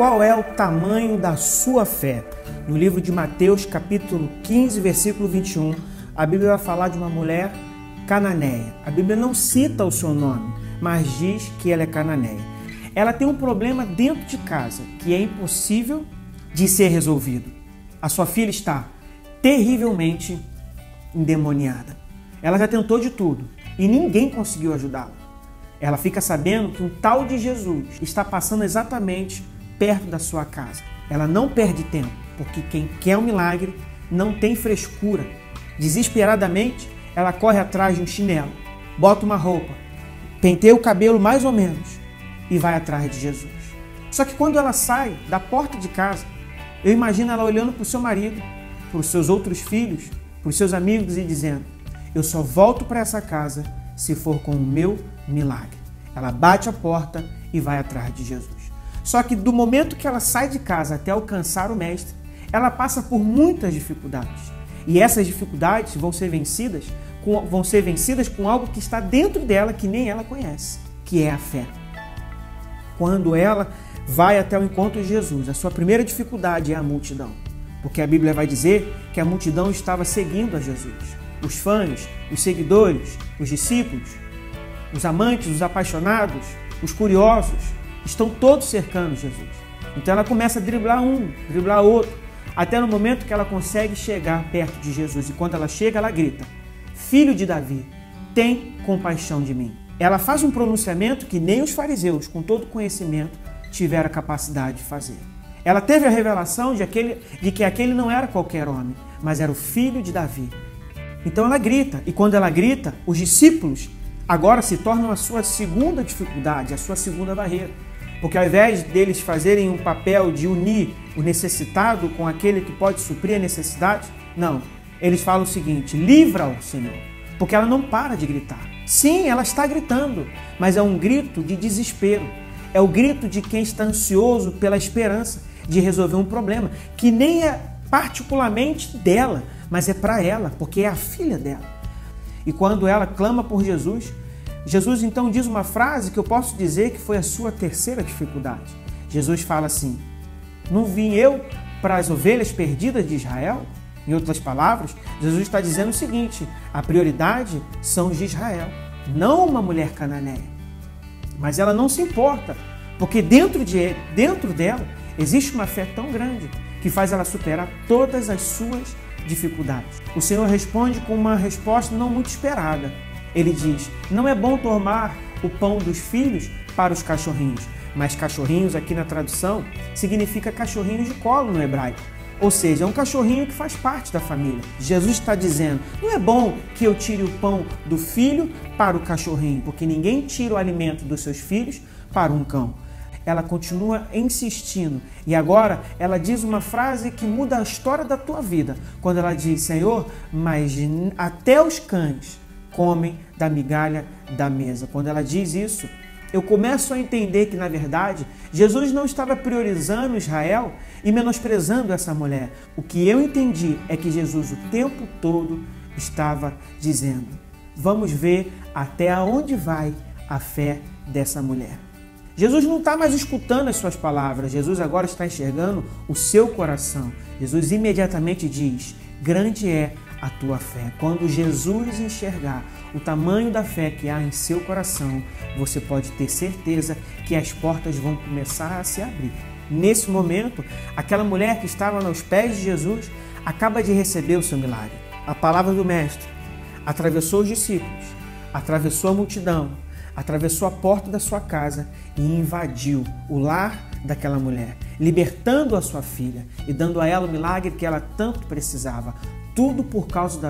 qual é o tamanho da sua fé. No livro de Mateus, capítulo 15, versículo 21, a Bíblia vai falar de uma mulher cananeia. A Bíblia não cita o seu nome, mas diz que ela é cananeia. Ela tem um problema dentro de casa que é impossível de ser resolvido. A sua filha está terrivelmente endemoniada. Ela já tentou de tudo e ninguém conseguiu ajudá-la. Ela fica sabendo que um tal de Jesus está passando exatamente perto da sua casa. Ela não perde tempo, porque quem quer um milagre não tem frescura. Desesperadamente, ela corre atrás de um chinelo, bota uma roupa, penteia o cabelo mais ou menos e vai atrás de Jesus. Só que quando ela sai da porta de casa, eu imagino ela olhando para o seu marido, para os seus outros filhos, para os seus amigos e dizendo: Eu só volto para essa casa se for com o meu milagre. Ela bate a porta e vai atrás de Jesus. Só que do momento que ela sai de casa até alcançar o Mestre, ela passa por muitas dificuldades. E essas dificuldades vão ser vencidas com, vão ser vencidas com algo que está dentro dela que nem ela conhece, que é a fé. Quando ela vai até o encontro de Jesus, a sua primeira dificuldade é a multidão. Porque a Bíblia vai dizer que a multidão estava seguindo a Jesus. Os fãs, os seguidores, os discípulos, os amantes, os apaixonados, os curiosos, estão todos cercando Jesus. Então ela começa a driblar um, driblar outro, até no momento que ela consegue chegar perto de Jesus. E quando ela chega, ela grita: Filho de Davi, tem compaixão de mim. Ela faz um pronunciamento que nem os fariseus, com todo conhecimento, tiveram a capacidade de fazer. Ela teve a revelação de, aquele, de que aquele não era qualquer homem, mas era o filho de Davi. Então ela grita, e quando ela grita, os discípulos agora se tornam a sua segunda dificuldade, a sua segunda barreira. Porque ao invés deles fazerem um papel de unir o necessitado com aquele que pode suprir a necessidade, não. Eles falam o seguinte: livra-o, Senhor. Porque ela não para de gritar. Sim, ela está gritando, mas é um grito de desespero. É o grito de quem está ansioso pela esperança de resolver um problema que nem é particularmente dela, mas é para ela, porque é a filha dela. E quando ela clama por Jesus, Jesus então diz uma frase que eu posso dizer que foi a sua terceira dificuldade. Jesus fala assim: Não vim eu para as ovelhas perdidas de Israel? Em outras palavras, Jesus está dizendo o seguinte: a prioridade são os de Israel, não uma mulher cananeia. Mas ela não se importa, porque dentro, de, dentro dela existe uma fé tão grande que faz ela superar todas as suas dificuldades. O Senhor responde com uma resposta não muito esperada. Ele diz: Não é bom tomar o pão dos filhos para os cachorrinhos, mas cachorrinhos aqui na tradução significa cachorrinhos de colo no hebraico. Ou seja, é um cachorrinho que faz parte da família. Jesus está dizendo: não é bom que eu tire o pão do filho para o cachorrinho, porque ninguém tira o alimento dos seus filhos para um cão ela continua insistindo. E agora ela diz uma frase que muda a história da tua vida. Quando ela diz: Senhor, mas até os cães comem da migalha da mesa. Quando ela diz isso, eu começo a entender que, na verdade, Jesus não estava priorizando Israel e menosprezando essa mulher. O que eu entendi é que Jesus o tempo todo estava dizendo: vamos ver até onde vai a fé dessa mulher. Jesus não está mais escutando as suas palavras, Jesus agora está enxergando o seu coração. Jesus imediatamente diz: Grande é a tua fé. Quando Jesus enxergar o tamanho da fé que há em seu coração, você pode ter certeza que as portas vão começar a se abrir. Nesse momento, aquela mulher que estava nos pés de Jesus acaba de receber o seu milagre. A palavra do Mestre atravessou os discípulos, atravessou a multidão atravessou a porta da sua casa e invadiu o lar daquela mulher, libertando a sua filha e dando a ela o milagre que ela tanto precisava. Tudo por causa da